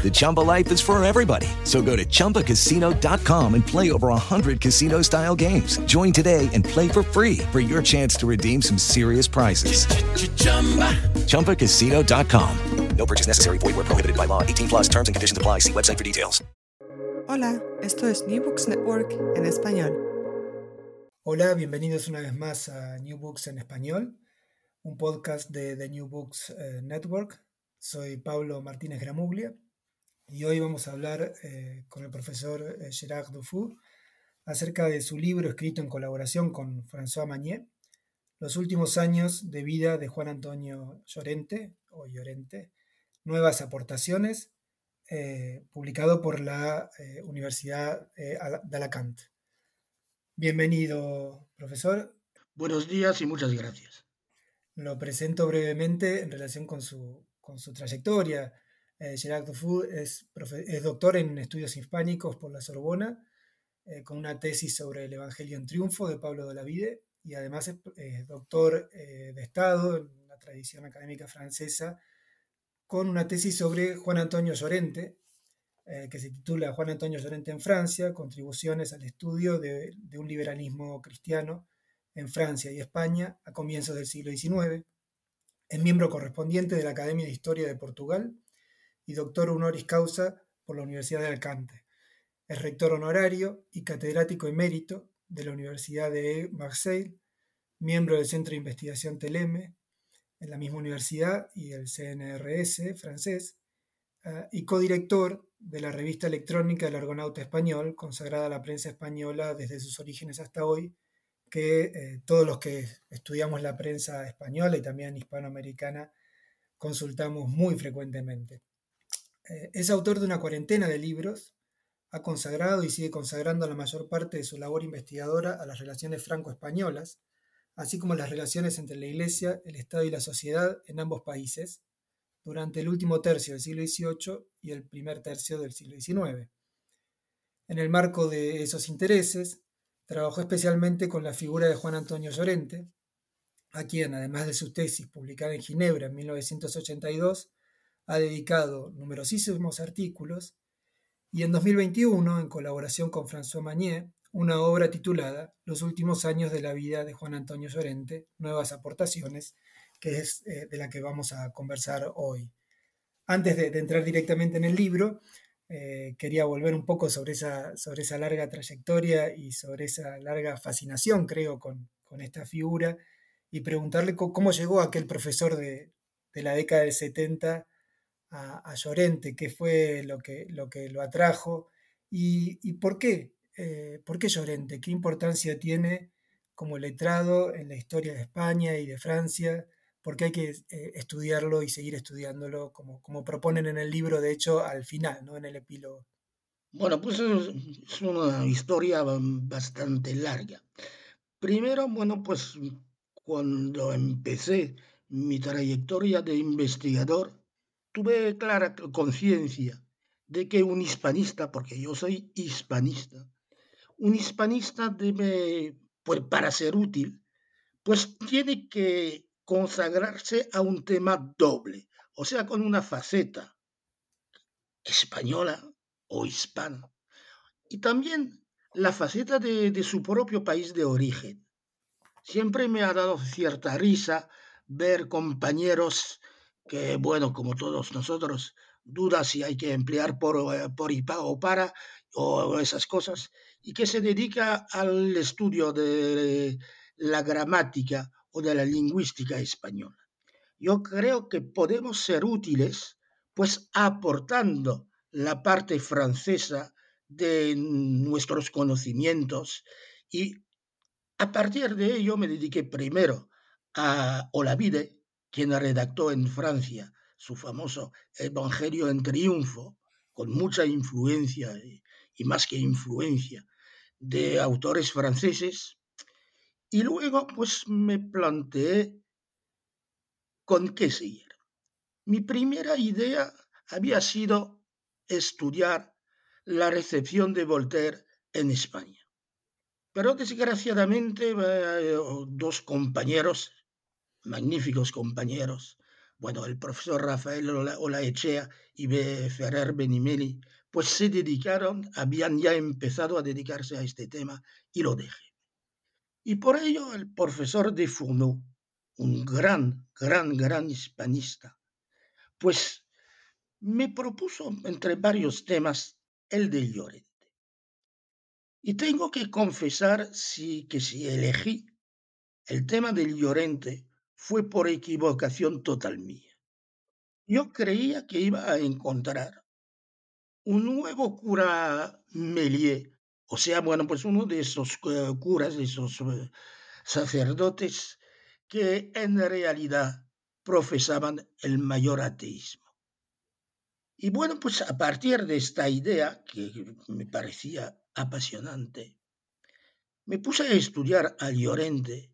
The Chumba life is for everybody. So go to ChumbaCasino.com and play over 100 casino style games. Join today and play for free for your chance to redeem some serious prizes. ChumbaCasino.com. No purchase necessary. Void where prohibited by law. 18 plus terms and conditions apply. See website for details. Hola, esto es New Books Network en español. Hola, bienvenidos una vez más a New Books en español, un podcast de The New Books eh, Network. Soy Pablo Martínez Gramuglia y hoy vamos a hablar eh, con el profesor eh, Gerard Dufour acerca de su libro escrito en colaboración con François Magnier, Los últimos años de vida de Juan Antonio Llorente, o Llorente, Nuevas aportaciones, eh, publicado por la eh, Universidad eh, de Alacant. Bienvenido, profesor. Buenos días y muchas gracias. Lo presento brevemente en relación con su, con su trayectoria. Eh, Gerard Dufour es, doctor en estudios hispánicos por la Sorbona, eh, con una tesis sobre el Evangelio en Triunfo de Pablo de la Vide, y además es eh, doctor de Estado en la tradición académica francesa, con una tesis sobre Juan Antonio Llorente, que se titula Juan Antonio Llorente en Francia, contribuciones al estudio de, de un liberalismo cristiano en Francia y España a comienzos del siglo XIX. Es miembro correspondiente de la Academia de Historia de Portugal y doctor honoris causa por la Universidad de Alcante. Es rector honorario y catedrático emérito de la Universidad de Marseille, miembro del Centro de Investigación Teleme en la misma universidad y el CNRS francés, uh, y codirector de la revista electrónica El Argonauta Español, consagrada a la prensa española desde sus orígenes hasta hoy, que eh, todos los que estudiamos la prensa española y también hispanoamericana consultamos muy frecuentemente. Eh, es autor de una cuarentena de libros, ha consagrado y sigue consagrando la mayor parte de su labor investigadora a las relaciones franco-españolas, así como las relaciones entre la Iglesia, el Estado y la sociedad en ambos países, durante el último tercio del siglo XVIII y el primer tercio del siglo XIX. En el marco de esos intereses, trabajó especialmente con la figura de Juan Antonio Llorente, a quien, además de su tesis publicada en Ginebra en 1982, ha dedicado numerosísimos artículos y en 2021, en colaboración con François Magnier, una obra titulada Los últimos años de la vida de Juan Antonio Llorente, Nuevas aportaciones, que es eh, de la que vamos a conversar hoy. Antes de, entrar directamente en el libro, eh, quería volver un poco sobre esa, sobre esa larga trayectoria y sobre esa larga fascinación, creo, con, con esta figura y preguntarle cómo, cómo llegó aquel profesor de, de la década del 70 a, a, Llorente, qué fue lo que lo, que lo atrajo y, por qué, eh, por qué Llorente, qué importancia tiene como letrado en la historia de España y de Francia, porque hay que eh, estudiarlo y seguir estudiándolo, como, como proponen en el libro, de hecho, al final, ¿no? en el epílogo. Bueno, pues es una historia bastante larga. Primero, bueno, pues cuando empecé mi trayectoria de investigador, tuve clara conciencia de que un hispanista, porque yo soy hispanista, un hispanista debe, pues para ser útil, pues tiene que consagrarse a un tema doble, o sea, con una faceta española o hispana, y también la faceta de, de, su propio país de origen. Siempre me ha dado cierta risa ver compañeros que, bueno, como todos nosotros, duda si hay que emplear por, por y para o para o esas cosas, y que se dedica al estudio de la gramática o de la lingüística española. Yo creo que podemos ser útiles pues aportando la parte francesa de nuestros conocimientos y a partir de ello me dediqué primero a Olavide, quien redactó en Francia su famoso Evangelio en Triunfo, con mucha influencia y, más que influencia de autores franceses. Y luego pues me planteé con qué seguir. Mi primera idea había sido estudiar la recepción de Voltaire en España. Pero desgraciadamente eh, dos compañeros, magníficos compañeros, bueno, el profesor Rafael Olaechea y B. Ferrer Benimeli, pues se dedicaron, habían ya empezado a dedicarse a este tema y lo dejé. Y por ello el profesor de Fourneau, un gran, gran, gran hispanista, pues me propuso entre varios temas el del Llorente. Y tengo que confesar sí, que si elegí el tema del Llorente fue por equivocación total mía. Yo creía que iba a encontrar un nuevo cura Melier, o sea, bueno, pues uno de esos eh, curas, de esos eh, sacerdotes que en realidad profesaban el mayor ateísmo. Y bueno, pues a partir de esta idea, que me parecía apasionante, me puse a estudiar a Llorente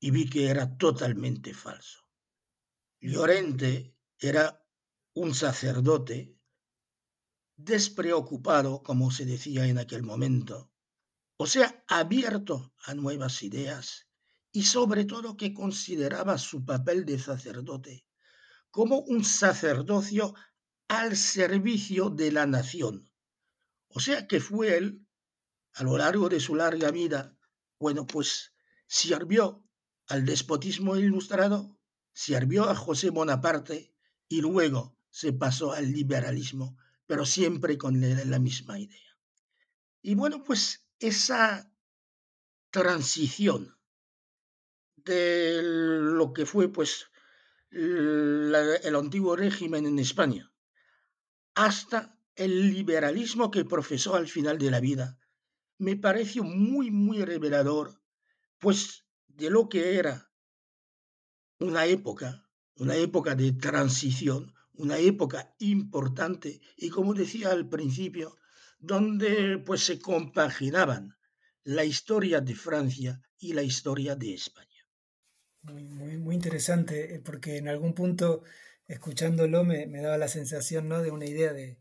y vi que era totalmente falso. Llorente era un sacerdote despreocupado, como se decía en aquel momento, o sea, abierto a nuevas ideas y sobre todo que consideraba su papel de sacerdote como un sacerdocio al servicio de la nación. O sea que fue él, a lo largo de su larga vida, bueno, pues sirvió al despotismo ilustrado, sirvió a José Bonaparte y luego se pasó al liberalismo, pero siempre con la misma idea. Y bueno, pues esa transición de lo que fue pues el antiguo régimen en España hasta el liberalismo que profesó al final de la vida, me pareció muy, muy revelador, pues de lo que era una época, una época de transición, una época importante y como decía al principio, donde pues se compaginaban la historia de Francia y la historia de España. Muy, muy, interesante, eh, porque en algún punto, escuchándolo, me, me, daba la sensación ¿no? de una idea de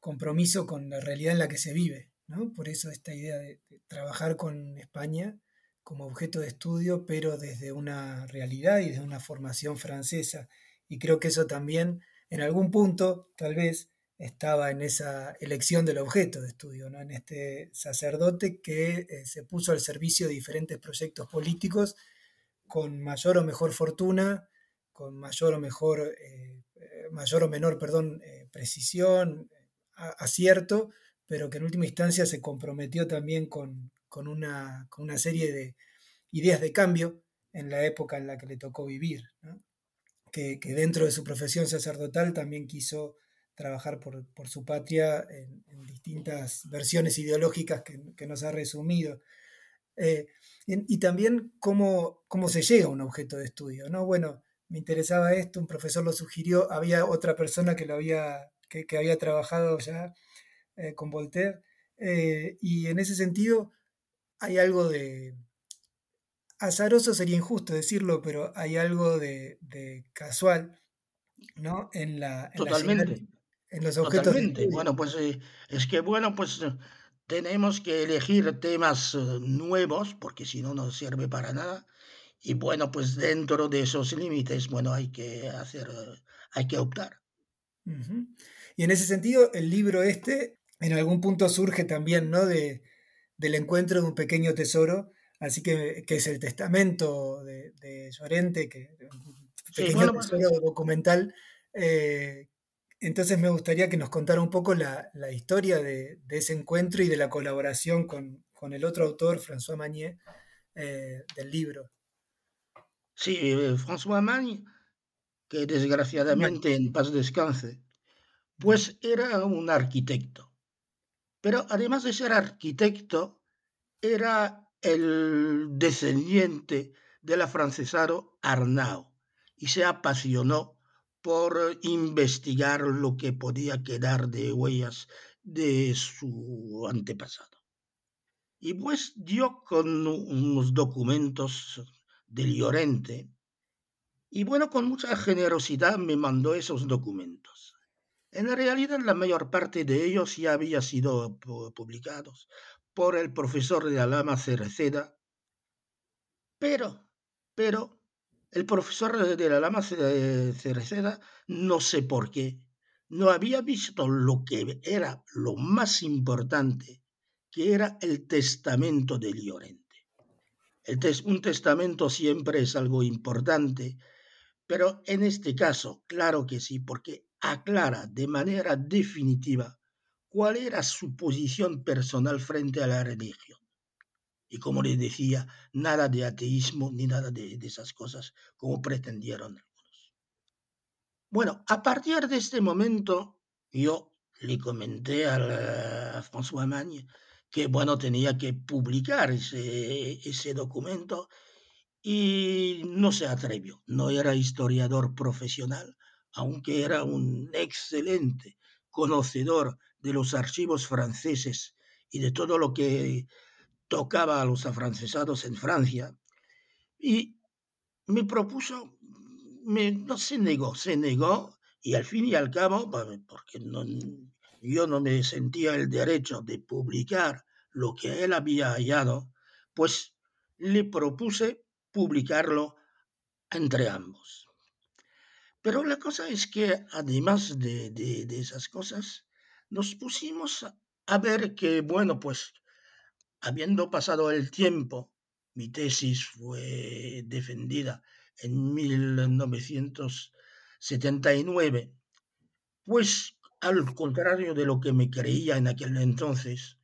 compromiso con la realidad en la que se vive. ¿no? Por eso esta idea de, de trabajar con España como objeto de estudio, pero desde una realidad y desde una formación francesa. Y creo que eso también, en algún punto, tal vez, estaba en esa elección del objeto de estudio, ¿no? en este sacerdote que eh, se puso al servicio de diferentes proyectos políticos con mayor o mejor fortuna, con mayor o mejor, eh, eh mayor o menor, perdón, precisión, acierto, pero que en última instancia se comprometió también con, con una, con una serie de ideas de cambio en la época en la que le tocó vivir, que, que, dentro de su profesión sacerdotal también quiso trabajar por, por su patria en, distintas versiones ideológicas que, que nos ha resumido. Eh, y, y, también cómo, cómo se llega a un objeto de estudio. ¿no? Bueno, me interesaba esto, un profesor lo sugirió, había otra persona que, lo había, que, que había trabajado ya eh, con Voltaire, eh, y en ese sentido hay algo de... Azaroso sería injusto decirlo, pero hay algo de, de casual, ¿no? En la... En Totalmente. La, en los objetos Totalmente. Bueno, pues eh, es que, bueno, pues eh, tenemos que elegir temas eh, nuevos, porque si no, no sirve para nada. Y bueno, pues dentro de esos límites, bueno, hay que hacer, hay que optar. Uh -huh. Y en ese sentido, el libro este, en algún punto surge también, ¿no? De, del encuentro de un pequeño tesoro, así que, que es el testamento de, de Llorente, que un pequeño sí, tesoro documental. Eh, entonces me gustaría que nos contara un poco la, la historia de, de, ese encuentro y de la colaboración con, con el otro autor, François Magnier, eh, del libro. Sí, eh, François Magnier, que desgraciadamente en paz descanse, pues era un arquitecto. Pero además de ser arquitecto, era el descendiente del afrancesado Arnau y se apasionó por investigar lo que podía quedar de huellas de su antepasado. Y pues dio con unos documentos del Llorente y bueno, con mucha generosidad me mandó esos documentos. En realidad la mayor parte de ellos ya había sido publicados por el profesor de Alama Cereceda, pero, pero el profesor de la Lama Cereceda, no sé por qué, no había visto lo que era lo más importante, que era el testamento de Llorente. un testamento siempre es algo importante, pero en este caso, claro que sí, porque aclara de manera definitiva cuál era su posición personal frente a la religión. Y como les decía, nada de ateísmo ni nada de, esas cosas como pretendieron algunos. Bueno, a partir de este momento, yo le comenté a François Magne que, bueno, tenía que publicar ese, ese documento y no se atrevió. No era historiador profesional, aunque era un excelente conocedor de los archivos franceses y de todo lo que tocaba a los afrancesados en Francia y me propuso, me, no se negó, se negó y al fin y al cabo, porque yo no me sentía el derecho de publicar lo que él había hallado, pues le propuse publicarlo entre ambos. Pero la cosa es que además de, de, esas cosas, nos pusimos a ver que, bueno, pues Habiendo pasado el tiempo, mi tesis fue defendida en 1979, pues al contrario de lo que me creía en aquel entonces,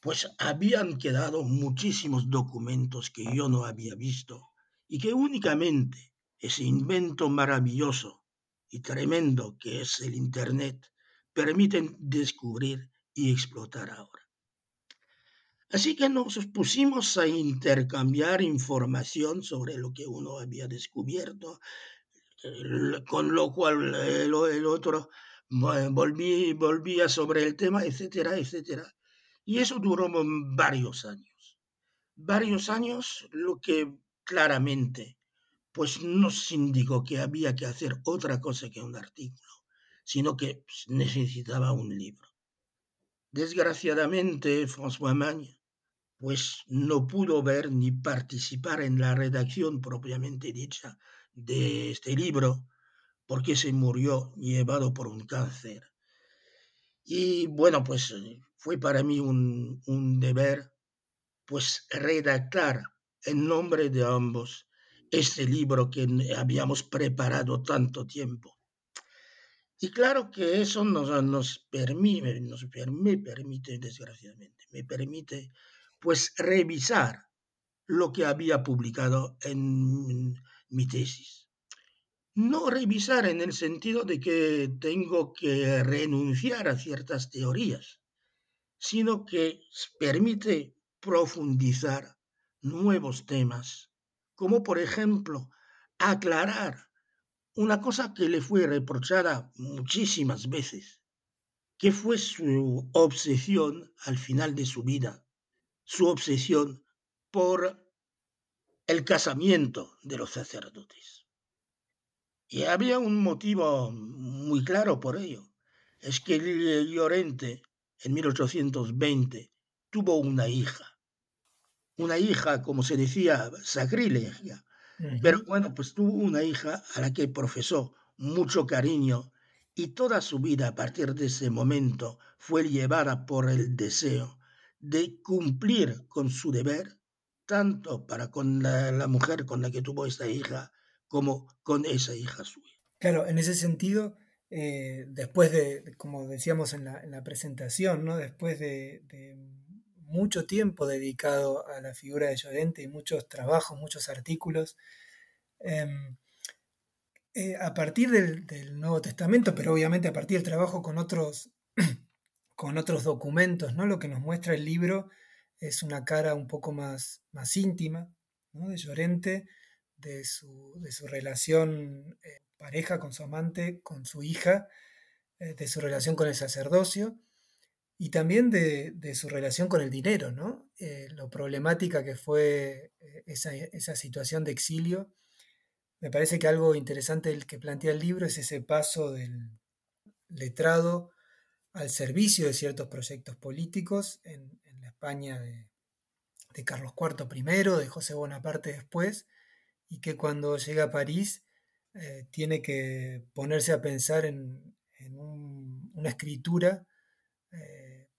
pues habían quedado muchísimos documentos que yo no había visto y que únicamente ese invento maravilloso y tremendo que es el Internet permiten descubrir y explotar ahora. Así que nos pusimos a intercambiar información sobre lo que uno había descubierto, con lo cual el, otro volví, volvía sobre el tema, etcétera, etcétera. Y eso duró varios años. Varios años, lo que claramente pues nos indicó que había que hacer otra cosa que un artículo, sino que necesitaba un libro. Desgraciadamente, François Magne pues no pudo ver ni participar en la redacción propiamente dicha de este libro, porque se murió llevado por un cáncer. Y bueno, pues fue para mí un, un deber, pues redactar en nombre de ambos este libro que habíamos preparado tanto tiempo. Y claro que eso nos, nos permite, nos, me permite, desgraciadamente, me permite pues revisar lo que había publicado en mi tesis. No revisar en el sentido de que tengo que renunciar a ciertas teorías, sino que permite profundizar nuevos temas, como por ejemplo aclarar una cosa que le fue reprochada muchísimas veces, que fue su obsesión al final de su vida su obsesión por el casamiento de los sacerdotes. Y había un motivo muy claro por ello. Es que Llorente, en 1820, tuvo una hija. Una hija, como se decía, sacrilegia. Pero bueno, pues tuvo una hija a la que profesó mucho cariño y toda su vida a partir de ese momento fue llevada por el deseo de cumplir con su deber, tanto para con la, mujer con la que tuvo esta hija, como con esa hija suya. Claro, en ese sentido, eh, después de, como decíamos en la, presentación, ¿no? después de, mucho tiempo dedicado a la figura de Llorente y muchos trabajos, muchos artículos, em, Eh, a partir del, Nuevo Testamento, pero obviamente a partir del trabajo con otros, con otros documentos, ¿no? Lo que nos muestra el libro es una cara un poco más, más íntima de Llorente, de su, de su relación eh, pareja con su amante, con su hija, eh, de su relación con el sacerdocio y también de, su relación con el dinero, ¿no? Eh, lo problemática que fue esa, esa, situación de exilio. Me parece que algo interesante que plantea el libro es ese paso del letrado al servicio de ciertos proyectos políticos en, la España de, Carlos IV primero, de José Bonaparte después, y que cuando llega a París eh, tiene que ponerse a pensar en, en un, una escritura, eh,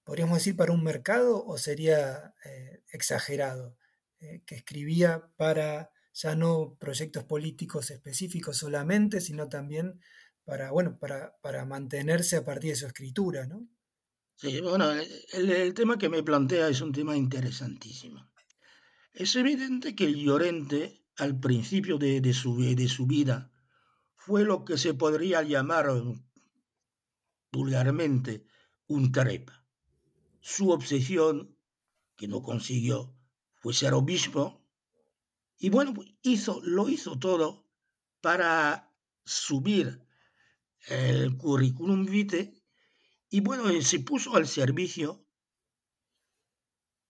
podríamos decir, para un mercado o sería eh, exagerado, eh, que escribía para ya no proyectos políticos específicos solamente, sino también para, bueno, para, para mantenerse a partir de su escritura, ¿no? Sí, bueno, el, el, tema que me plantea es un tema interesantísimo. Es evidente que Llorente, al principio de, de, su, de su vida, fue lo que se podría llamar vulgarmente un trepa. Su obsesión, que no consiguió, fue ser obispo, y bueno, hizo, lo hizo todo para subir el currículum vitae. Y bueno, se puso al servicio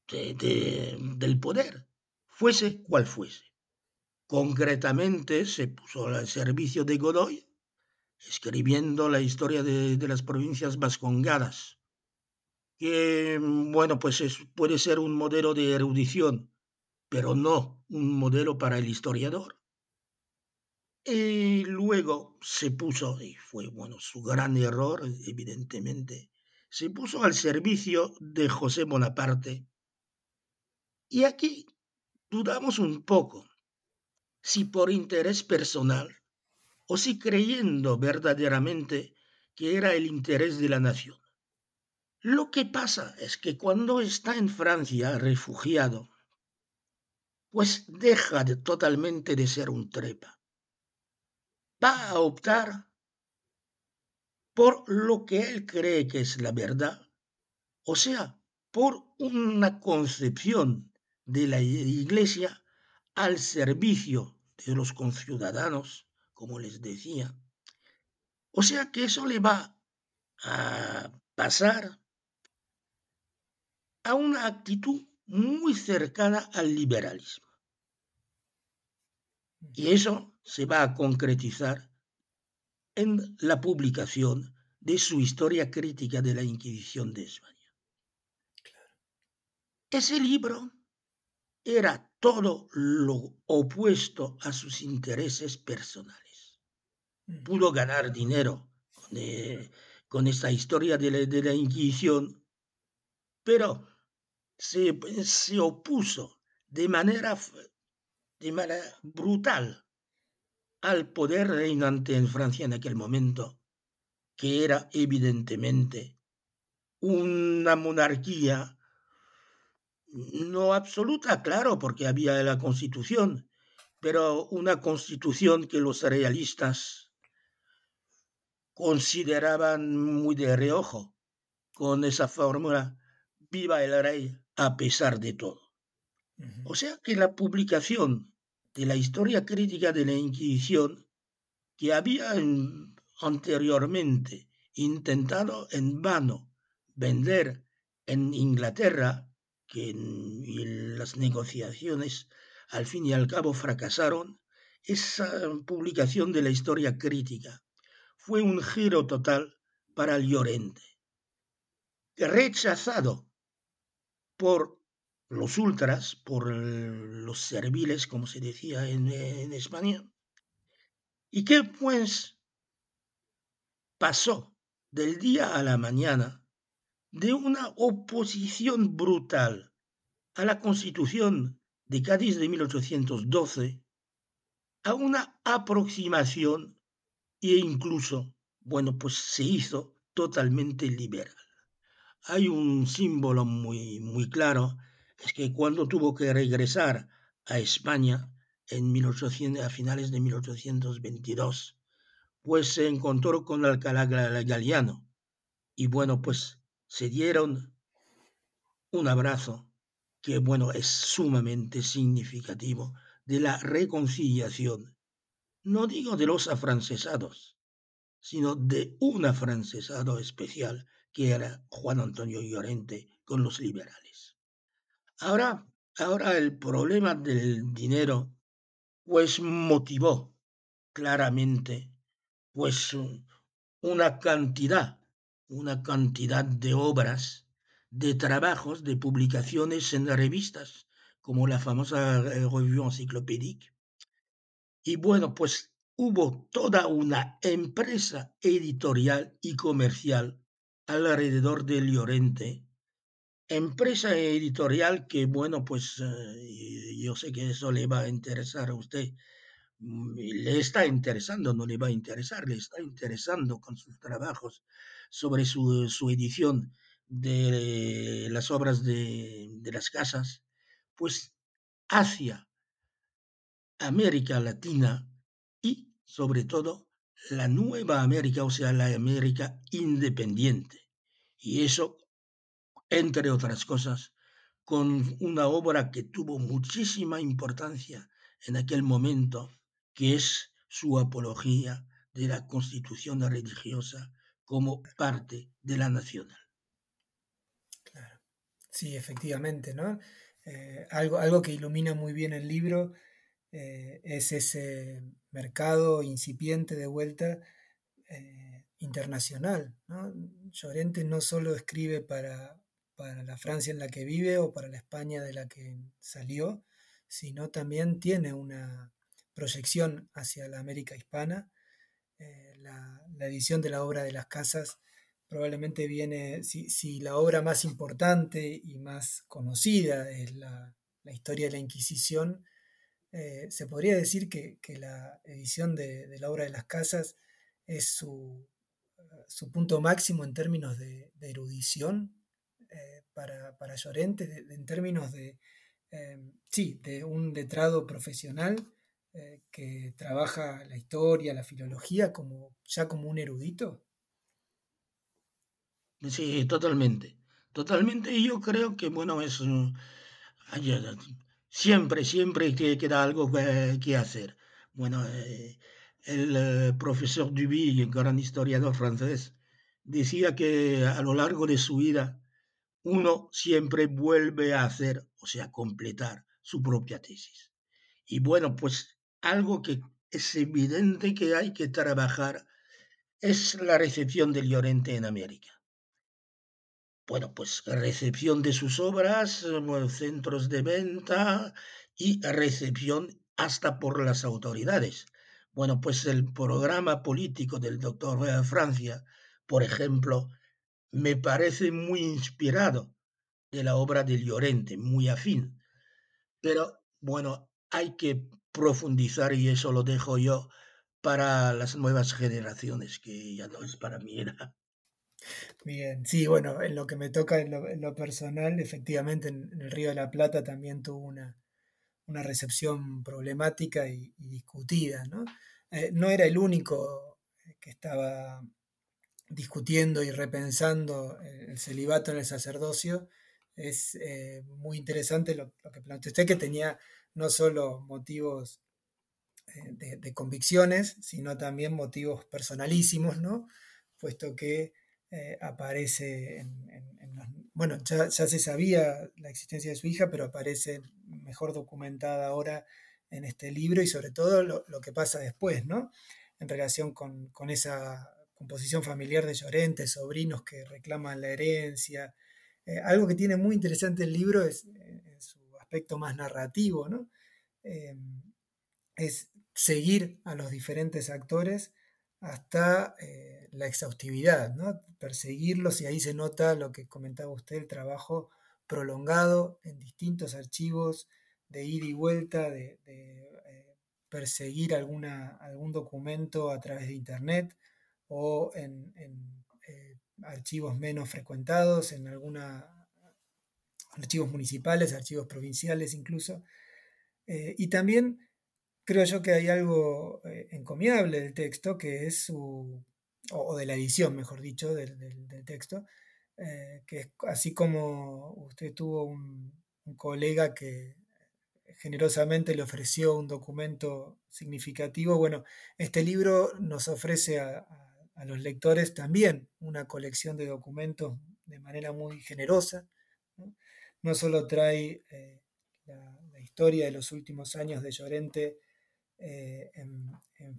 de, de, del poder, fuese cual fuese. Concretamente se puso al servicio de Godoy, escribiendo la historia de, de las provincias vascongadas, que, bueno, pues es, puede ser un modelo de erudición, pero no un modelo para el historiador. Y luego se puso, y fue bueno su gran error, evidentemente, se puso al servicio de José Bonaparte. Y aquí dudamos un poco si por interés personal o si creyendo verdaderamente que era el interés de la nación. Lo que pasa es que cuando está en Francia refugiado, pues deja de, totalmente de ser un trepa va a optar por lo que él cree que es la verdad, o sea, por una concepción de la iglesia al servicio de los conciudadanos, como les decía. O sea que eso le va a pasar a una actitud muy cercana al liberalismo. Y eso se va a concretizar en la publicación de su historia crítica de la Inquisición de España. Ese libro era todo lo opuesto a sus intereses personales. Pudo ganar dinero con, eh, con esta historia de la, de la Inquisición, pero se, se, opuso de manera, de manera brutal al poder reinante en Francia en aquel momento, que era evidentemente una monarquía no absoluta, claro, porque había la constitución, pero una constitución que los realistas consideraban muy de reojo, con esa fórmula, viva el rey a pesar de todo. Uh -huh. O sea que la publicación de la historia crítica de la Inquisición que había en, anteriormente intentado en vano vender en Inglaterra, que en, en las negociaciones al fin y al cabo fracasaron, esa publicación de la historia crítica fue un giro total para el Llorente, rechazado por los ultras, por los serviles, como se decía en, en España, y que pues pasó del día a la mañana de una oposición brutal a la constitución de Cádiz de 1812 a una aproximación e incluso, bueno, pues se hizo totalmente liberal. Hay un símbolo muy, muy claro es que cuando tuvo que regresar a España en 1800, a finales de 1822, pues se encontró con Alcalá Galiano. Y bueno, pues se dieron un abrazo que bueno, es sumamente significativo de la reconciliación, no digo de los afrancesados, sino de un afrancesado especial que era Juan Antonio Llorente con los liberales. Ahora, ahora el problema del dinero pues motivó claramente pues una cantidad, una cantidad de obras, de trabajos, de publicaciones en revistas, como la famosa eh, Revue Encyclopédique. Y bueno, pues hubo toda una empresa editorial y comercial alrededor de Llorente. Empresa editorial que, bueno, pues eh, yo sé que eso le va a interesar a usted. Mm, le está interesando, no le va a interesar, le está interesando con sus trabajos sobre su, su edición de las obras de, de las casas, pues hacia América Latina y sobre todo la nueva América, o sea, la América independiente. Y eso, entre otras cosas, con una obra que tuvo muchísima importancia en aquel momento, que es su apología de la constitución religiosa como parte de la nacional. Sí, efectivamente, ¿no? Eh, algo, algo que ilumina muy bien el libro eh, es ese mercado incipiente de vuelta eh, internacional. Llorente no solo escribe para, para la Francia en la que vive o para la España de la que salió, sino también tiene una proyección hacia la América hispana. la, la, edición de la obra de las casas probablemente viene, si, la obra más importante y más conocida es la, historia de la Inquisición, eh, se podría decir que, la edición de, la obra de las casas es su, su punto máximo en términos de, erudición eh, para, para, Llorente, en términos de, eh, sí, de un letrado profesional que trabaja la historia, la filología, como, ya como un erudito. Sí, totalmente. Totalmente. Y yo creo que, bueno, es. Mm, siempre, siempre que queda algo que, hacer. Bueno, eh, el eh, profesor Duby, gran historiador francés, decía que a lo largo de su vida uno siempre vuelve a hacer, o sea, completar su propia tesis. Y bueno, pues algo que es evidente que hay que trabajar es la recepción del Llorente en América bueno, pues recepción de sus obras, centros de venta y recepción hasta por las autoridades. Bueno, pues el programa político del doctor Francia, por ejemplo, me parece muy inspirado de la obra de Llorente, muy afín. Pero bueno, hay que profundizar y eso lo dejo yo para las nuevas generaciones, que ya no es para mí. Bien, sí, bueno, en lo que me toca en lo, personal, efectivamente en, el Río de la Plata también tuvo una, recepción problemática y, discutida, ¿no? Eh, no era el único que estaba discutiendo y repensando el celibato en el sacerdocio. Es eh, muy interesante lo, que planteó usted, que tenía no solo motivos eh, de, de, convicciones, sino también motivos personalísimos, ¿no? Puesto que eh, aparece en, bueno, ya, se sabía la existencia de su hija, pero aparece mejor documentada ahora en este libro y sobre todo lo, que pasa después, ¿no? En relación con, esa composición familiar de Llorente, sobrinos que reclaman la herencia. Eh, algo que tiene muy interesante el libro es eh, su aspecto más narrativo, ¿no? es seguir a los diferentes actores hasta la exhaustividad, perseguirlos y ahí se nota lo que comentaba usted, el trabajo prolongado en distintos archivos de ida y vuelta, de, eh, perseguir alguna, algún documento a través de Internet o en, eh, archivos menos frecuentados, en alguna archivos municipales, archivos provinciales incluso. Eh, y también creo yo que hay algo eh, encomiable del texto, que es su, o, de la edición, mejor dicho, del, texto, eh, que es así como usted tuvo un, colega que generosamente le ofreció un documento significativo, bueno, este libro nos ofrece a, los lectores también una colección de documentos de manera muy generosa. No, solo trae eh, la, historia de los últimos años de Llorente, eh, en,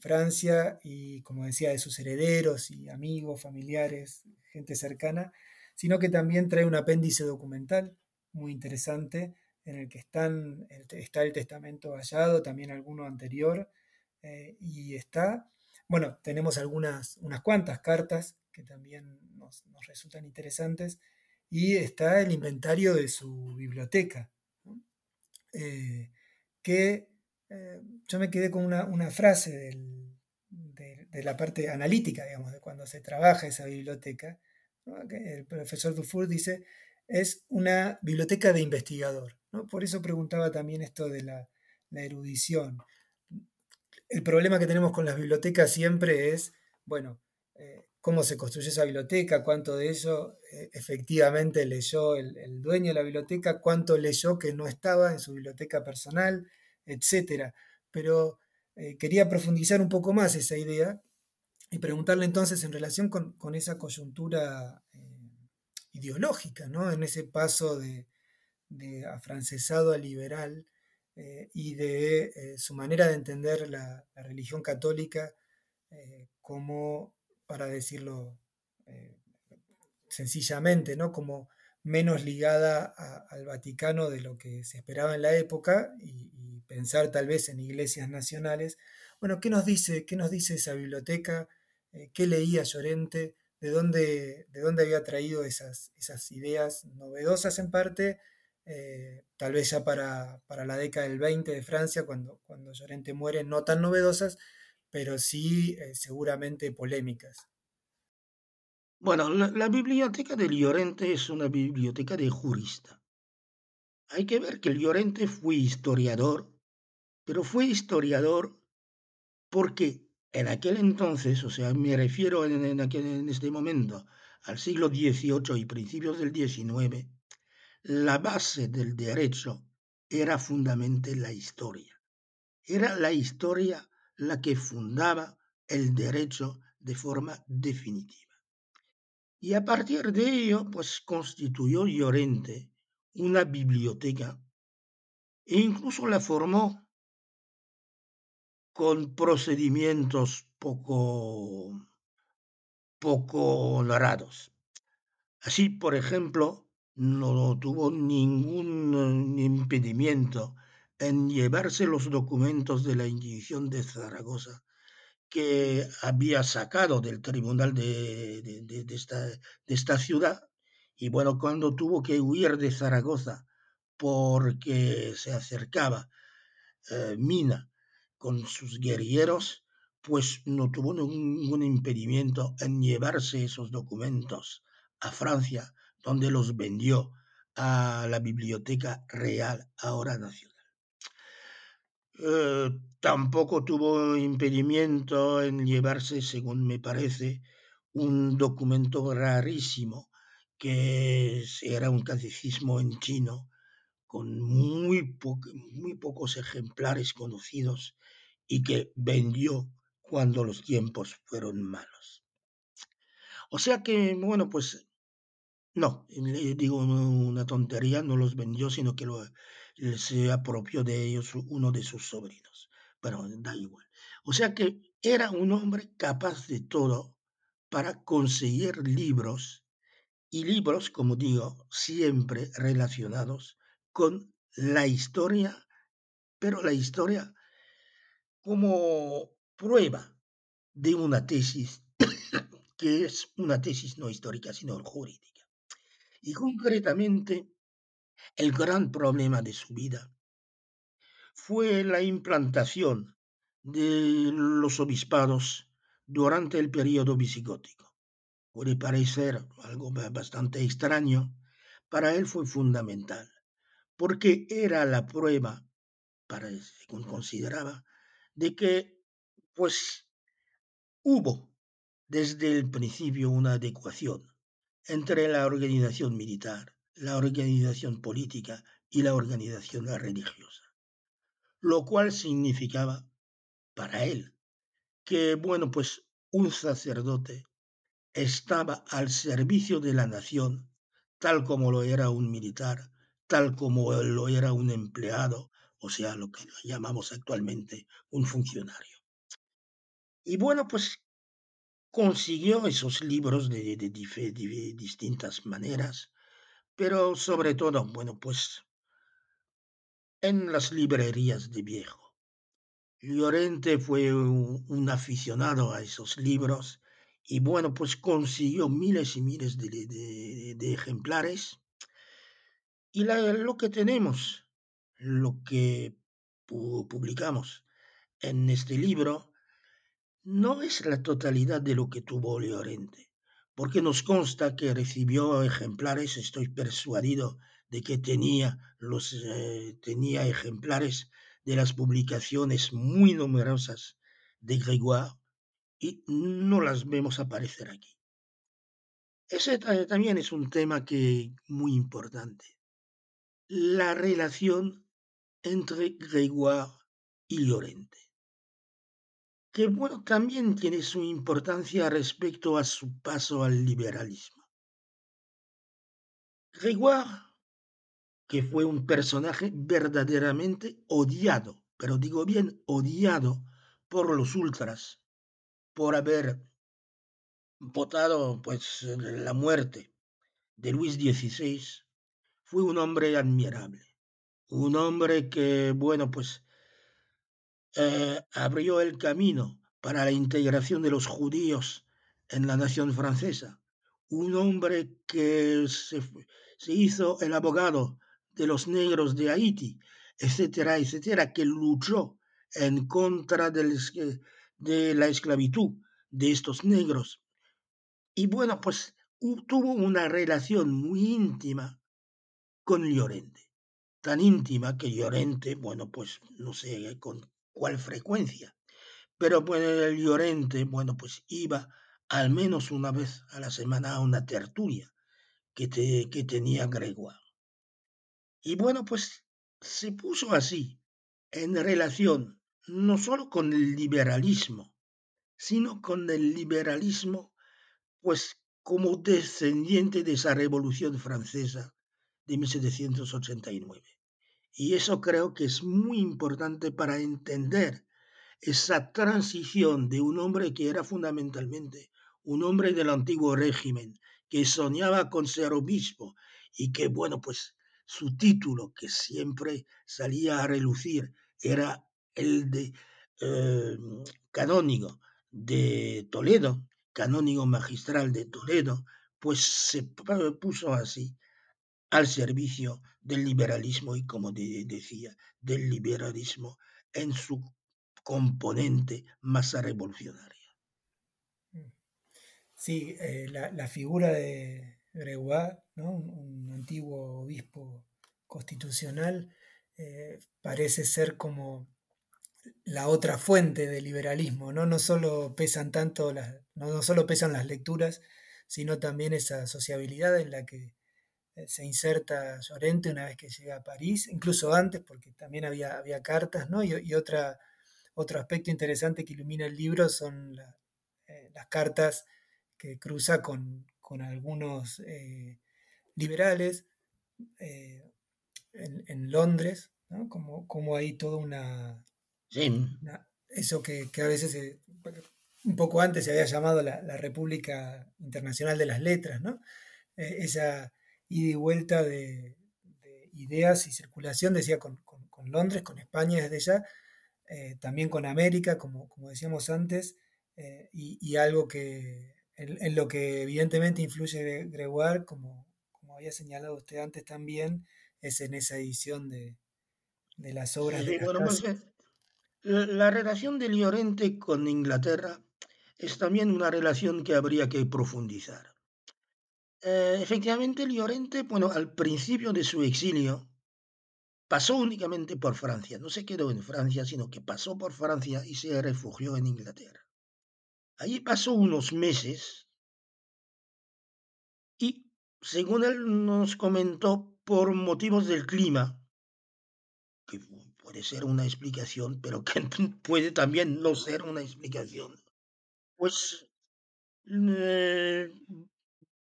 Francia y, como decía, de sus herederos y amigos, familiares, gente cercana, sino que también trae un apéndice documental muy interesante en el que están, está el testamento hallado, también alguno anterior, eh, y está, bueno, tenemos algunas, unas cuantas cartas que también nos, resultan interesantes, y está el inventario de su biblioteca, eh, que eh, yo me quedé con una, frase de, la parte analítica, digamos, de cuando se trabaja esa biblioteca. El profesor Dufour dice, es una biblioteca de investigador. Por eso preguntaba también esto de la, erudición. El problema que tenemos con las bibliotecas siempre es, bueno, eh, cómo se construyó esa biblioteca, cuánto de eso eh, efectivamente leyó el, dueño de la biblioteca, cuánto leyó que no estaba en su biblioteca personal, etcétera. Pero eh, quería profundizar un poco más esa idea y preguntarle entonces en relación con, esa coyuntura eh, ideológica, ¿no? en ese paso de, afrancesado a liberal eh, y de su manera de entender la, religión católica como, para decirlo sencillamente, ¿no? como menos ligada al Vaticano de lo que se esperaba en la época y, pensar tal vez en iglesias nacionales. Bueno, ¿qué nos dice, qué nos dice esa biblioteca? Eh, ¿Qué leía Llorente? ¿De dónde, de dónde había traído esas, esas ideas novedosas en parte? Eh, tal vez ya para, la década del 20 de Francia, cuando, cuando Llorente muere, no tan novedosas, pero sí eh, seguramente polémicas. Bueno, la, la, biblioteca de Llorente es una biblioteca de jurista. Hay que ver que Llorente fue historiador pero fue historiador porque en aquel entonces, o sea, me refiero en, este momento al siglo XVIII y principios del XIX, la base del derecho era fundamentalmente la historia. Era la historia la que fundaba el derecho de forma definitiva. Y a partir de ello, pues constituyó Llorente una biblioteca e incluso la formó con procedimientos poco, poco honrados. Así, por ejemplo, no tuvo ningún impedimento en llevarse los documentos de la Inquisición de Zaragoza que había sacado del tribunal de, esta, de, esta, ciudad. Y bueno, cuando tuvo que huir de Zaragoza porque se acercaba eh, Mina con sus guerrilleros, pues no tuvo ningún impedimento en llevarse esos documentos a Francia, donde los vendió a la Biblioteca Real, ahora nacional. Eh, tampoco tuvo impedimento en llevarse, según me parece, un documento rarísimo, que era un catecismo en chino, con muy, muy pocos ejemplares conocidos y que vendió cuando los tiempos fueron malos. O sea que, bueno, pues no, le digo una tontería, no los vendió, sino que lo, se apropió de ellos uno de sus sobrinos. Pero da igual. O sea que era un hombre capaz de todo para conseguir libros y libros, como digo, siempre relacionados con la historia, pero la historia como prueba de una tesis que es una tesis no histórica, sino jurídica. Y concretamente, el gran problema de su vida fue la implantación de los obispados durante el periodo visigótico. Puede parecer algo bastante extraño, para él fue fundamental, porque era la prueba, para, según consideraba, de que, pues, hubo desde el principio una adecuación entre la organización militar, la organización política y la organización religiosa, lo cual significaba para él que, bueno, pues un sacerdote estaba al servicio de la nación, tal como lo era un militar, tal como lo era un empleado, o sea, lo que llamamos actualmente un funcionario. Y bueno, pues consiguió esos libros de, de, de, distintas maneras, pero sobre todo, bueno, pues en las librerías de viejo. Llorente fue un, un aficionado a esos libros y bueno, pues consiguió miles y miles de, ejemplares. Y la, lo que tenemos, lo que publicamos en este libro, no es la totalidad de lo que tuvo Llorente, porque nos consta que recibió ejemplares, estoy persuadido de que tenía, los, eh, tenía ejemplares de las publicaciones muy numerosas de Grégoire y no las vemos aparecer aquí. Ese también es un tema que muy importante. La relación entre Grégoire y Llorente que bueno, también tiene su importancia respecto a su paso al liberalismo. Grégoire, que fue un personaje verdaderamente odiado, pero digo bien odiado por los ultras, por haber votado pues la muerte de Luis XVI, fue un hombre admirable, un hombre que, bueno, pues eh, abrió el camino para la integración de los judíos en la nación francesa. Un hombre que se, se hizo el abogado de los negros de Haití, etcétera, etcétera, que luchó en contra del, de la esclavitud de estos negros. Y bueno, pues tuvo una relación muy íntima con Llorente. Tan íntima que Llorente, bueno, pues no sé con cuál frecuencia. Pero pues el Llorente, bueno, pues iba al menos una vez a la semana a una tertulia que, te, que tenía Gregoire. Y bueno, pues se puso así, en relación no solo con el liberalismo, sino con el liberalismo, pues como descendiente de esa revolución francesa de 1789. Y eso creo que es muy importante para entender esa transición de un hombre que era fundamentalmente un hombre del antiguo régimen, que soñaba con ser obispo y que, bueno, pues su título que siempre salía a relucir era el de eh, canónigo de Toledo, canónigo magistral de Toledo, pues se puso así al servicio del liberalismo y, como decía, del liberalismo en su componente más revolucionaria. Sí, eh, la, figura de Gregoire, ¿no? un, antiguo obispo constitucional, eh, parece ser como la otra fuente del liberalismo, ¿no? No solo pesan tanto las, no, solo pesan las lecturas, sino también esa sociabilidad en la que se inserta Llorente una vez que llega a París, incluso antes, porque también había, había cartas, ¿no? Y, otra, otro aspecto interesante que ilumina el libro son eh, las cartas que cruza con, algunos eh, liberales en, Londres, ¿no? Como, como hay toda una... eso que, a veces, un poco antes se había llamado la, República Internacional de las Letras, ¿no? esa ida y vuelta de, ideas y circulación, decía, con, Londres, con España desde ya, eh, también con América, como, como decíamos antes, eh, y, algo que en, lo que evidentemente influye Gregoire, como, como había señalado usted antes también, es en esa edición de, las obras de pues, eh, la relación de Llorente con Inglaterra es también una relación que habría que profundizar. Eh, efectivamente, Llorente, bueno, al principio de su exilio, pasó únicamente por Francia, no se quedó en Francia, sino que pasó por Francia y se refugió en Inglaterra. Allí pasó unos meses y, según él nos comentó, por motivos del clima, que puede ser una explicación, pero que puede también no ser una explicación, pues eh,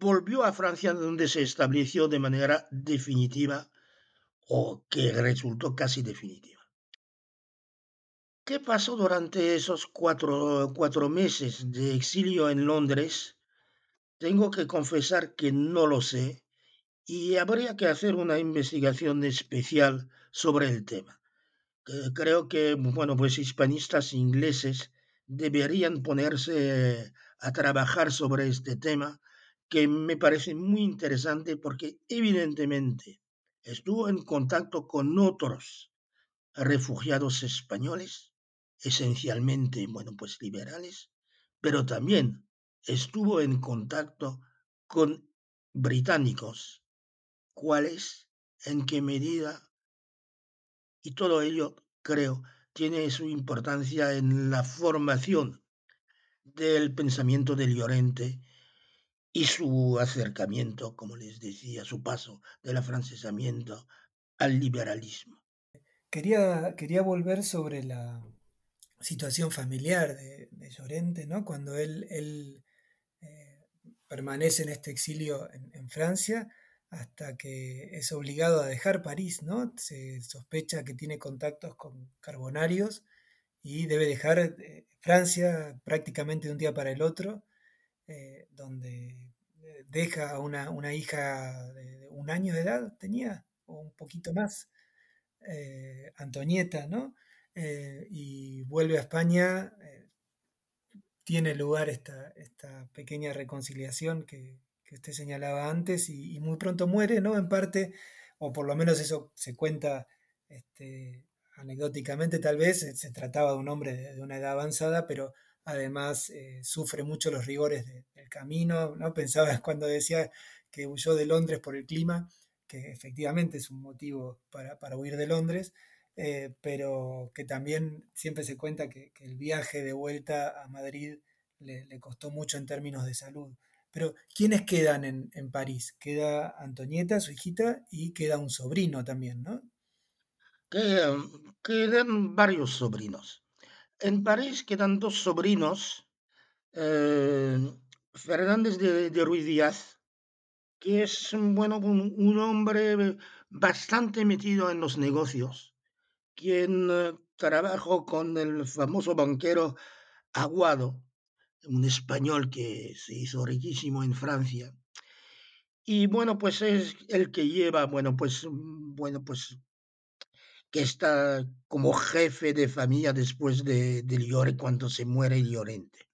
volvió a Francia donde se estableció de manera definitiva o que resultó casi definitiva. ¿Qué pasó durante esos cuatro, cuatro meses de exilio en Londres? Tengo que confesar que no lo sé y habría que hacer una investigación especial sobre el tema. Creo que, bueno, pues hispanistas ingleses deberían ponerse a trabajar sobre este tema que me parece muy interesante porque evidentemente estuvo en contacto con otros refugiados españoles, esencialmente, bueno, pues liberales, pero también estuvo en contacto con británicos, cuáles, en qué medida, y todo ello, creo, tiene su importancia en la formación del pensamiento de Llorente y su acercamiento, como les decía, su paso del afrancesamiento al liberalismo. Quería, quería volver sobre la situación familiar de, Llorente, ¿no? Cuando él, él eh, permanece en este exilio en, Francia hasta que es obligado a dejar París, ¿no? Se sospecha que tiene contactos con carbonarios y debe dejar eh, Francia prácticamente de un día para el otro, eh, donde deja a una, una, hija de un año de edad, tenía, o un poquito más, eh, Antonieta, ¿no? Eh, y vuelve a España, eh, tiene lugar esta, esta, pequeña reconciliación que, que usted señalaba antes y, muy pronto muere, ¿no? En parte, o por lo menos eso se cuenta este, anecdóticamente tal vez, se trataba de un hombre de, una edad avanzada, pero además sufre mucho los rigores del camino, ¿no? Pensaba cuando decía que huyó de Londres por el clima, que efectivamente es un motivo para, huir de Londres, eh, pero que también siempre se cuenta que, el viaje de vuelta a Madrid le, costó mucho en términos de salud. Pero ¿quiénes quedan en, París? Queda Antonieta, su hijita, y queda un sobrino también, ¿no? quedan varios sobrinos. En París quedan dos sobrinos, eh, Fernández de, Ruiz Díaz, que es bueno, un, hombre bastante metido en los negocios, quien eh, trabajó con el famoso banquero Aguado, un español que se hizo riquísimo en Francia. Y bueno, pues es el que lleva, bueno, pues, bueno, pues, que está como jefe de familia después de, de Llore cuando se muere Llorente.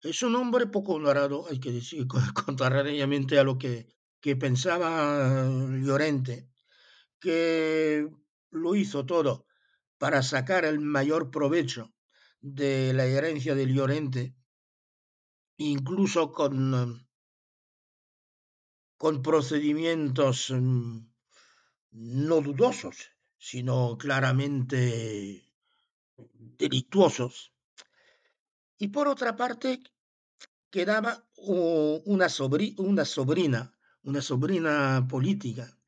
Es un hombre poco honorado, hay que decir, contrariamente a lo que, que pensaba Llorente, que lo hizo todo para sacar el mayor provecho de la herencia de Llorente, incluso con, con procedimientos mm, no dudosos, sino claramente delictuosos. Y por otra parte, quedaba una, sobrina, una sobrina política,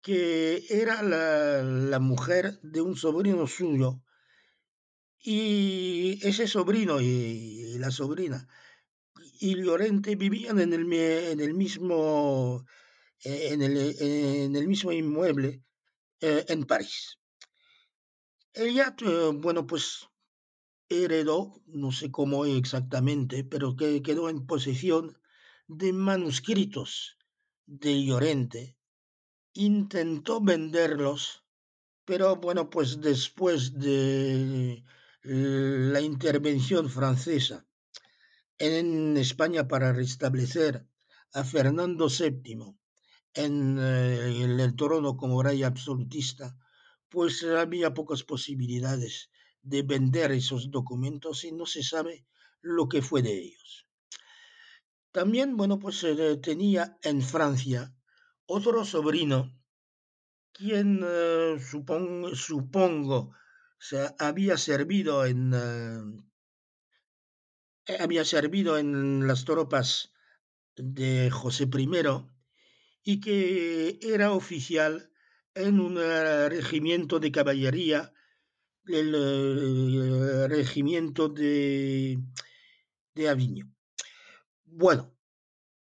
que era la, mujer de un sobrino suyo. Y ese sobrino y, la sobrina y Llorente vivían en el, en el mismo en el, en el mismo inmueble eh, en París. Ella, eh, bueno, pues heredó, no sé cómo exactamente, pero que quedó en posesión de manuscritos de Llorente. Intentó venderlos, pero bueno, pues después de la intervención francesa en España para restablecer a Fernando VII en, eh, en el trono como rey absolutista, pues había pocas posibilidades de vender esos documentos y no se sabe lo que fue de ellos. También, bueno, pues tenía en Francia otro sobrino quien eh, supongo se había servido en eh, había servido en las tropas de José I y que era oficial en un eh, regimiento de caballería, el regimiento de, de Aviño. Bueno,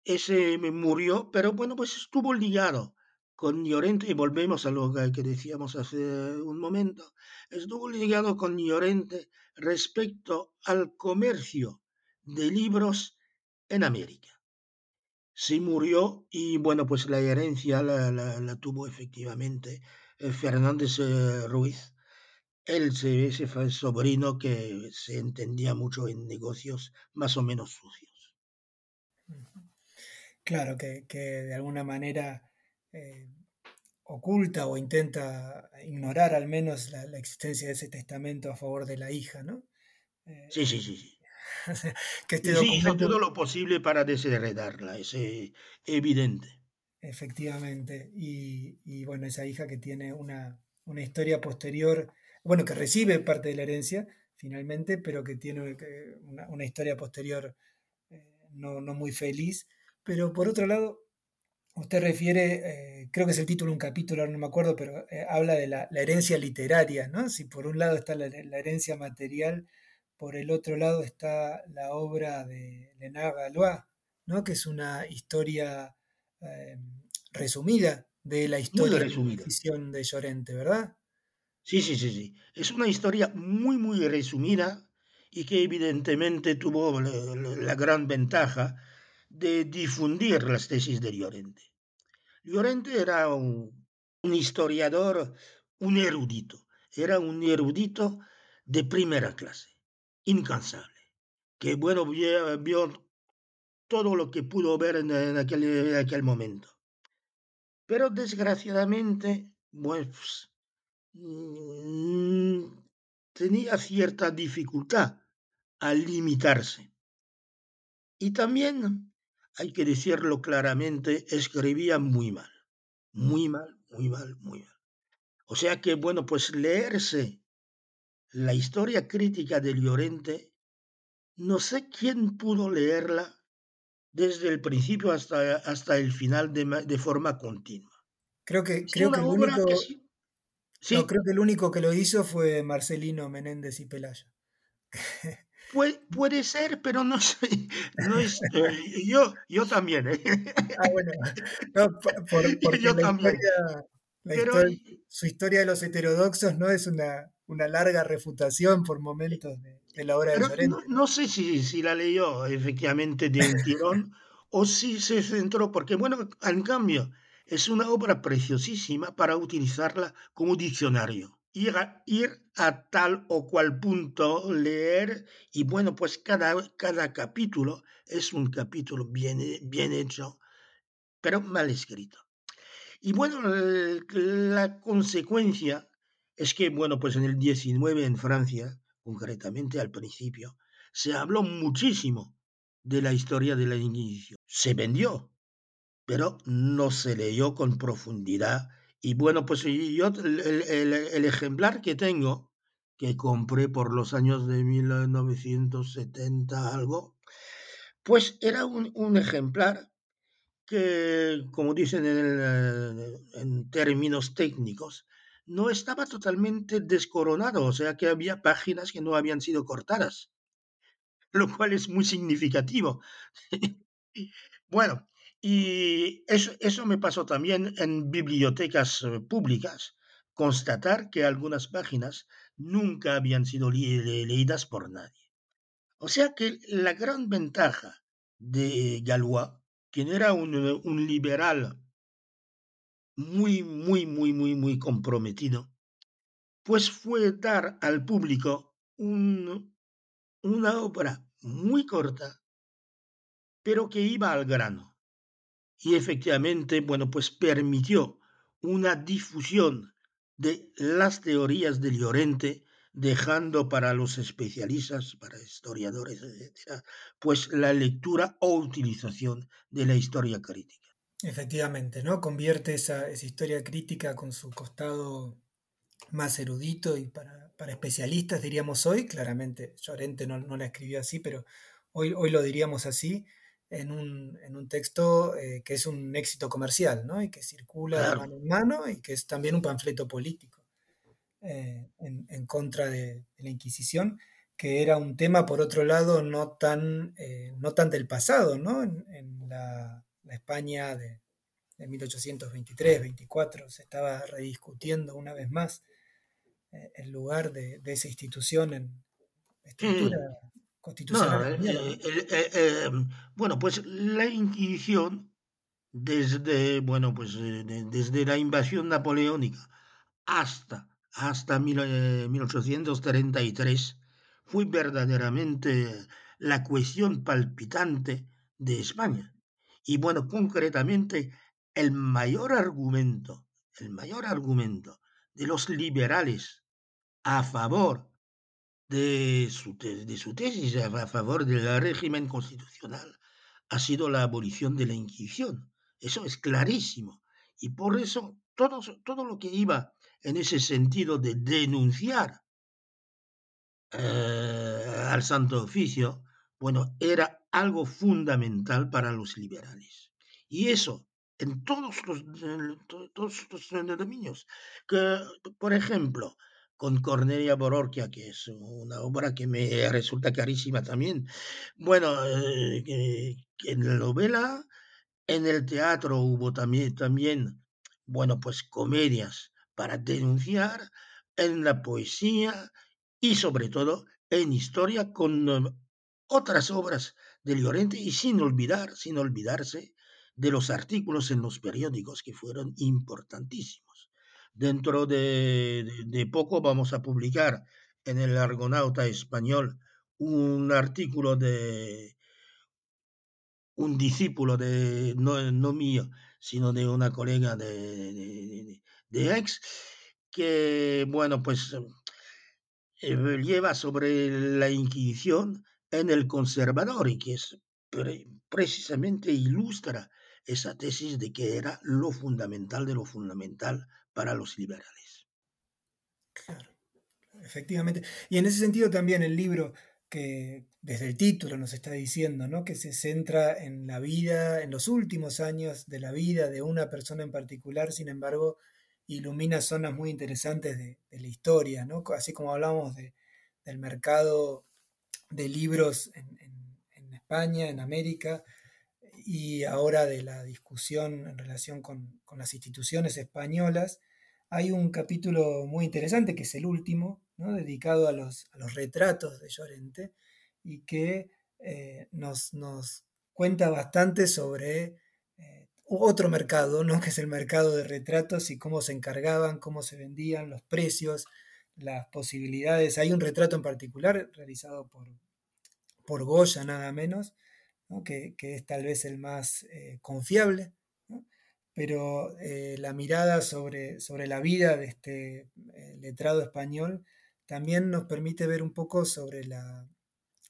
ese murió, pero bueno, pues estuvo ligado con Llorente, y volvemos a lo que decíamos hace un momento, estuvo ligado con Llorente respecto al comercio de libros en América. Sí murió y bueno, pues la herencia la, tuvo efectivamente eh, Fernández eh, Ruiz, él ese fue sobrino que se entendía mucho en negocios más o menos sucios. Claro, que, que de alguna manera eh, oculta o intenta ignorar al menos la, existencia de ese testamento a favor de la hija, ¿no? Eh, sí, sí, sí. sí. que este sí, hizo todo lo posible para desheredarla, es evidente. Efectivamente, y, bueno, esa hija que tiene una, historia posterior, bueno, que recibe parte de la herencia finalmente, pero que tiene una, historia posterior eh, no, no muy feliz. Pero por otro lado, Usted refiere, eh, creo que es el título de un capítulo, no me acuerdo, pero eh, habla de la, herencia literaria, ¿no? Si por un lado está la, herencia material, por el otro lado está la obra de Leonard Galois, ¿no? Que es una historia eh, resumida de la historia de la de Llorente, ¿verdad? Sí, sí, sí, sí. Es una historia muy, muy resumida y que evidentemente tuvo la gran ventaja de difundir las tesis de Llorente. Llorente era un, historiador, un erudito, era un erudito de primera clase, incansable, que bueno, vio, todo lo que pudo ver en, aquel, aquel, momento. Pero desgraciadamente, pues, mm, tenía cierta dificultad al limitarse. Y también hay que decirlo claramente, escribía muy mal, muy mal, muy mal, muy mal. O sea que, bueno, pues leerse la historia crítica de Llorente, no sé quién pudo leerla desde el principio hasta, hasta el final de, forma continua. Creo que, creo que, el único, creo que el único que lo hizo fue Marcelino Menéndez y Pelayo. Puede, ser, pero no sé. No es, eh, yo, yo también. ¿eh? Ah, bueno. yo también. Su historia de los heterodoxos no es una, una larga refutación por momentos de, la obra de Llorente. No, sé si, si la leyó efectivamente de un tirón o si se centró, porque bueno, en cambio, es una obra preciosísima para utilizarla como diccionario ir a, ir a tal o cual punto, leer, y bueno, pues cada, cada capítulo es un capítulo bien, bien hecho, pero mal escrito. Y bueno, la consecuencia es que, bueno, pues en el 19 en Francia, concretamente al principio, se habló muchísimo de la historia de la Inquisición. Se vendió, pero no se leyó con profundidad y bueno, pues yo el, ejemplar que tengo, que compré por los años de 1970 algo, pues era un, ejemplar que, como dicen en, términos técnicos, no estaba totalmente descoronado, o sea que había páginas que no habían sido cortadas, lo cual es muy significativo. bueno, y eso, me pasó también en bibliotecas eh, públicas, constatar que algunas páginas nunca habían sido leídas por nadie. O sea que la gran ventaja de Galois, quien era un, liberal muy, muy, muy, muy, muy comprometido, pues fue dar al público un, una obra muy corta, pero que iba al grano. Y efectivamente, bueno, pues permitió una difusión de las teorías de Llorente, dejando para los especialistas, para historiadores, etcétera, pues la lectura o utilización de la historia crítica. Efectivamente, ¿no? Convierte esa, esa historia crítica con su costado más erudito y para, para especialistas, diríamos hoy, claramente Llorente no, no la escribió así, pero hoy, hoy lo diríamos así, en un, en un texto eh, que es un éxito comercial, ¿no? Y que circula de mano en mano y que es también un panfleto político eh, en, en contra de, de la Inquisición, que era un tema, por otro lado, no tan, eh, no tan del pasado, ¿no? En, en la, la España de, de 1823-24 se estaba rediscutiendo una vez más eh, el lugar de, de esa institución en estructura Mm. constitucional eh, bueno, pues la Inquisición, desde, bueno, pues de- desde la invasión napoleónica hasta, hasta mil, eh, 1833, fue verdaderamente la cuestión palpitante de España. Y bueno, concretamente, el mayor argumento, el mayor argumento de los liberales a favor de su, de su tesis a favor del régimen constitucional ha sido la abolición de la Inquisición. Eso es clarísimo. Y por eso todo, todo lo que iba en ese sentido de denunciar eh, al Santo Oficio, bueno, era algo fundamental para los liberales. Y eso en todos los, todos los dominios. Que, por ejemplo, con Cornelia Bororquia, que es una obra que me resulta carísima también. Bueno, eh, en la novela en el teatro hubo también, también, bueno, pues comedias para denunciar, en la poesía y sobre todo en historia con eh, otras obras de Llorente y sin olvidar, sin olvidarse de los artículos en los periódicos que fueron importantísimos. Dentro de, poco vamos a publicar en el Argonauta español un artículo de un discípulo de, no mío, sino de una colega de, de, ex, que, bueno, pues eh, lleva sobre la Inquisición en el conservador y que es pre- precisamente ilustra esa tesis de que era lo fundamental de lo fundamental para los liberales. Claro, efectivamente. Y en ese sentido también el libro que desde el título nos está diciendo, ¿no? Que se centra en la vida, en los últimos años de la vida de una persona en particular, sin embargo, ilumina zonas muy interesantes de, la historia, ¿no? Así como hablamos de, del mercado de libros en, España, en América, y ahora de la discusión en relación con, las instituciones españolas, hay un capítulo muy interesante, que es el último, dedicado a los, retratos de Llorente, y que eh, nos, cuenta bastante sobre otro mercado, ¿no? que es el mercado de retratos y cómo se encargaban, cómo se vendían, los precios, las posibilidades. Hay un retrato en particular realizado por, por Goya, nada menos, ¿no? que, que, es tal vez el más eh, confiable, pero eh, la mirada sobre, sobre, la vida de este eh, letrado español también nos permite ver un poco sobre la,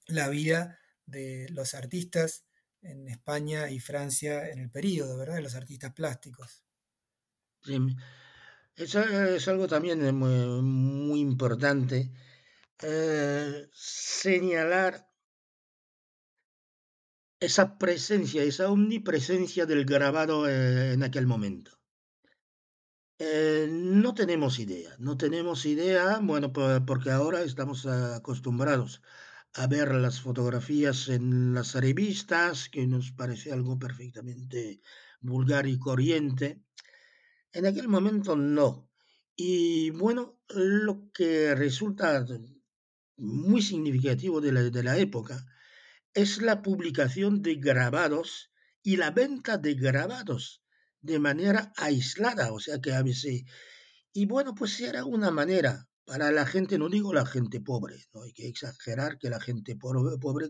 la, vida de los artistas en España y Francia en el periodo, ¿verdad? De los artistas plásticos. Sí, eso es algo también muy, muy importante. Eh, señalar esa presencia, esa omnipresencia del grabado eh, en aquel momento. Eh, no tenemos idea, no tenemos idea, bueno, porque ahora estamos acostumbrados a ver las fotografías en las revistas, que nos parece algo perfectamente vulgar y corriente. En aquel momento no. Y bueno, lo que resulta muy significativo de la, de la época es la publicación de grabados y la venta de grabados de manera aislada, o sea que a veces... Y bueno, pues era una manera para la gente, no digo la gente pobre, no hay que exagerar que la gente pobre, pobre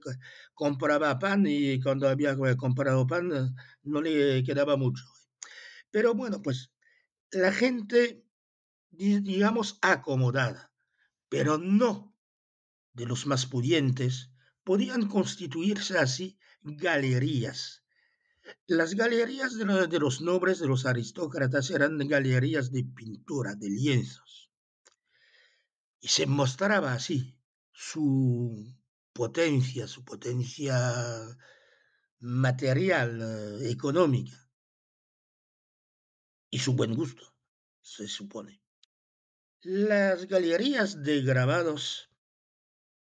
compraba pan y cuando había comprado pan no le quedaba mucho. Pero bueno, pues la gente, digamos, acomodada, pero no de los más pudientes, podían constituirse así galerías Las galerías de, los nobles, de los aristócratas, eran galerías de pintura, de lienzos. Y se mostraba así su potencia, su potencia material, eh, económica, y su buen gusto, se supone. Las galerías de grabados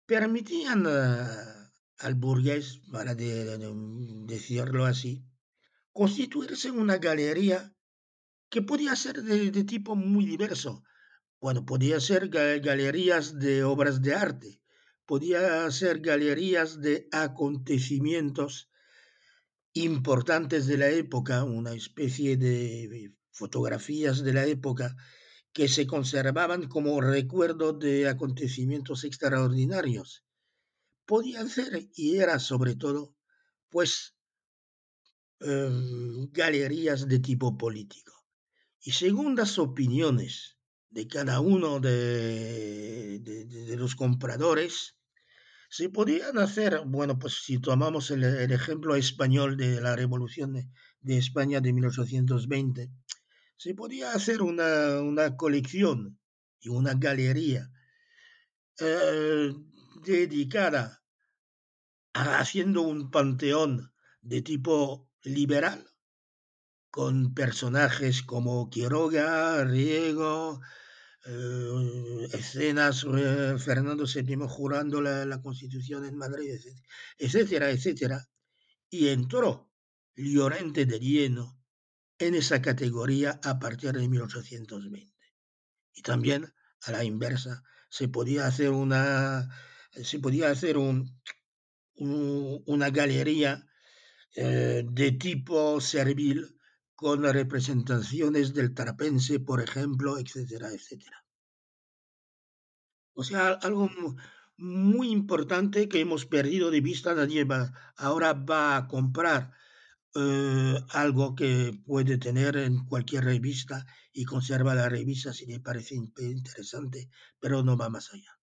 permitían al burgués, para decirlo así, constituirse una galería que podía ser de, tipo muy diverso. Bueno, podía ser galerías de obras de arte, podía ser galerías de acontecimientos importantes de la época, una especie de fotografías de la época que se conservaban como recuerdo de acontecimientos extraordinarios. Podían ser, y era sobre todo, pues, em, galerías de tipo político. Y según las opiniones de cada uno de, de, los compradores, se podían hacer, bueno, pues si tomamos el, ejemplo español de la Revolución de, de España de 1820, se podía hacer una, colección y una galería eh, dedicada a haciendo un panteón de tipo liberal, con personajes como Quiroga, Riego, eh, escenas, eh, Fernando VII jurando la, Constitución en Madrid, etcétera, etcétera. Y entró Llorente de lleno en esa categoría a partir de 1820. Y también a la inversa, se podía hacer una, se podía hacer un, una galería eh, de tipo servil con representaciones del trapense, por ejemplo, etcétera, etcétera. O sea, algo muy importante que hemos perdido de vista, nadie va, ahora va a comprar eh, algo que puede tener en cualquier revista y conserva la revista si le parece interesante, pero no va más allá.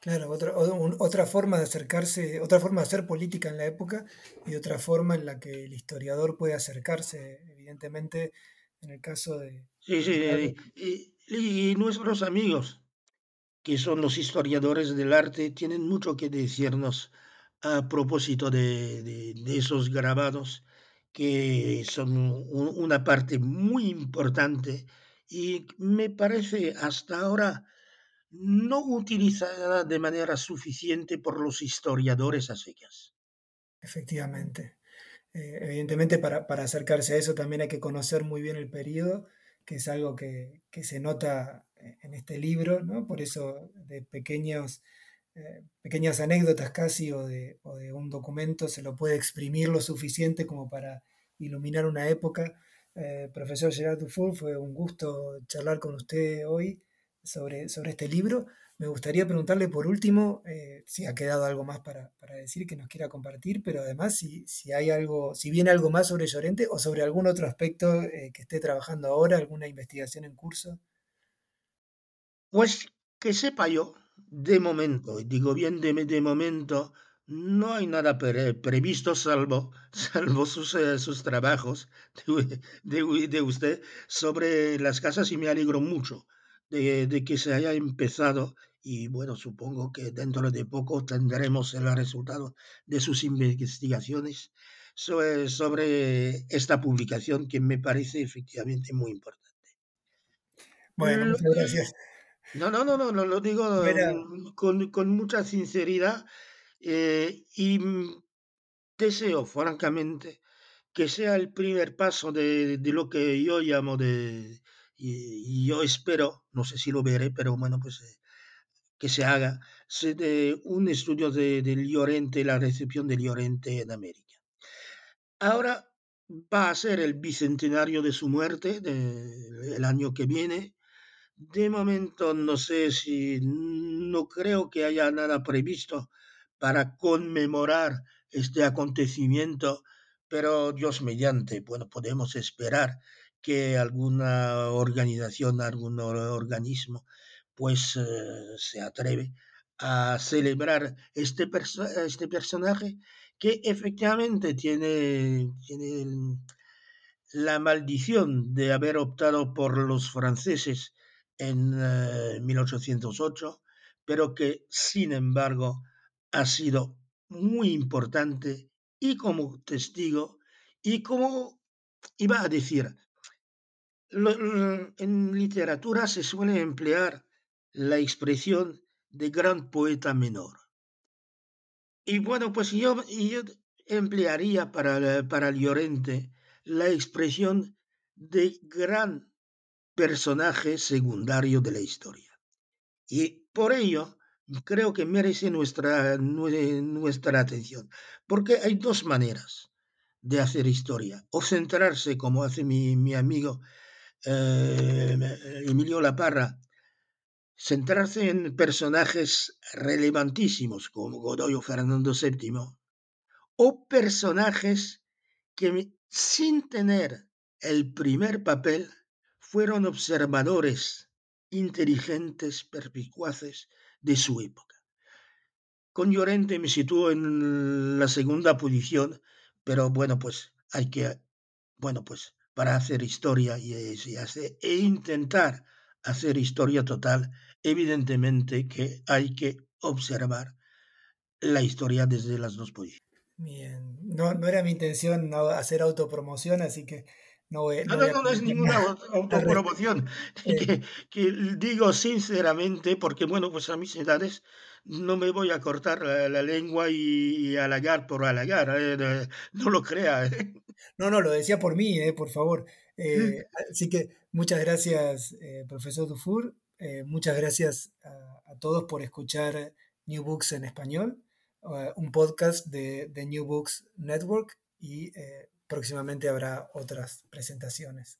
Claro, otra, otra forma de acercarse, otra forma de hacer política en la época y otra forma en la que el historiador puede acercarse, evidentemente, en el caso de... Sí, sí, y, y nuestros amigos, que son los historiadores del arte, tienen mucho que decirnos a propósito de, esos grabados que son una parte muy importante y me parece hasta ahora no utilizada de manera suficiente por los historiadores a secas. Efectivamente. Eh, evidentemente para, acercarse a eso también hay que conocer muy bien el periodo, que es algo que, se nota en este libro, ¿no? Por eso de pequeños eh, pequeñas anécdotas casi o de, un documento se lo puede exprimir lo suficiente como para iluminar una época. Eh, profesor Gerard Dufour, fue un gusto charlar con usted hoy sobre, sobre este libro. Me gustaría preguntarle por último eh, si ha quedado algo más para, decir que nos quiera compartir, pero además si, si, hay algo, si viene algo más sobre Llorente o sobre algún otro aspecto que esté trabajando ahora, alguna investigación en curso. Pues que sepa yo de momento, digo bien de, de momento, no hay nada previsto salvo, salvo sus, eh, sus trabajos de, de, usted sobre las casas y me alegro mucho de, de, que se haya empezado y bueno, supongo que dentro de poco tendremos el resultado de sus investigaciones sobre, sobre esta publicación que me parece efectivamente muy importante. Bueno, muchas gracias. No, no, no, no, lo digo mm, con, mucha sinceridad eh, y deseo, francamente, que sea el primer paso de, lo que yo llamo de, y, yo espero, no sé si lo veré, pero bueno, pues eh, que se haga de un estudio de, de Llorente, la recepción de Llorente en América. Ahora va a ser el bicentenario de su muerte, el año que viene, de momento no sé si, no creo que haya nada previsto para conmemorar este acontecimiento, pero Dios mediante, bueno, podemos esperar que alguna organización, algún organismo, pues eh, se atreve a celebrar este, este personaje que efectivamente tiene, la maldición de haber optado por los franceses en 1808, eh, pero que sin embargo ha sido muy importante y como testigo y como iba a decir, en literatura se suele emplear la expresión de gran poeta menor. Y bueno, pues yo, yo emplearía para, para Llorente la expresión de gran personaje secundario de la historia. Y por ello creo que merece nuestra, nuestra atención, porque hay dos maneras de hacer historia, o centrarse, como hace mi, mi amigo eh, Emilio Laparra, centrarse en personajes relevantísimos como Godoy o Fernando VII, o personajes que sin tener el primer papel fueron observadores inteligentes, perspicuaces de su época. Con Llorente me sitúo en la segunda posición, pero bueno, pues hay que, bueno, pues para hacer historia y, e intentar hacer historia total, evidentemente que hay que observar la historia desde las dos posiciones. Bien, no, no era mi intención hacer autopromoción, así que no voy, no, no, no, es ninguna autopromoción. Eh. que, digo sinceramente, porque bueno, pues a mis edades no me voy a cortar la, lengua y, halagar por halagar, eh, no lo crea. ¿eh? No, no, lo decía por mí, por favor. Mm. así que muchas gracias, profesor Dufour. muchas gracias a, a todos por escuchar New Books en español. Eh, un podcast de, New Books Network y eh, próximamente habrá otras presentaciones.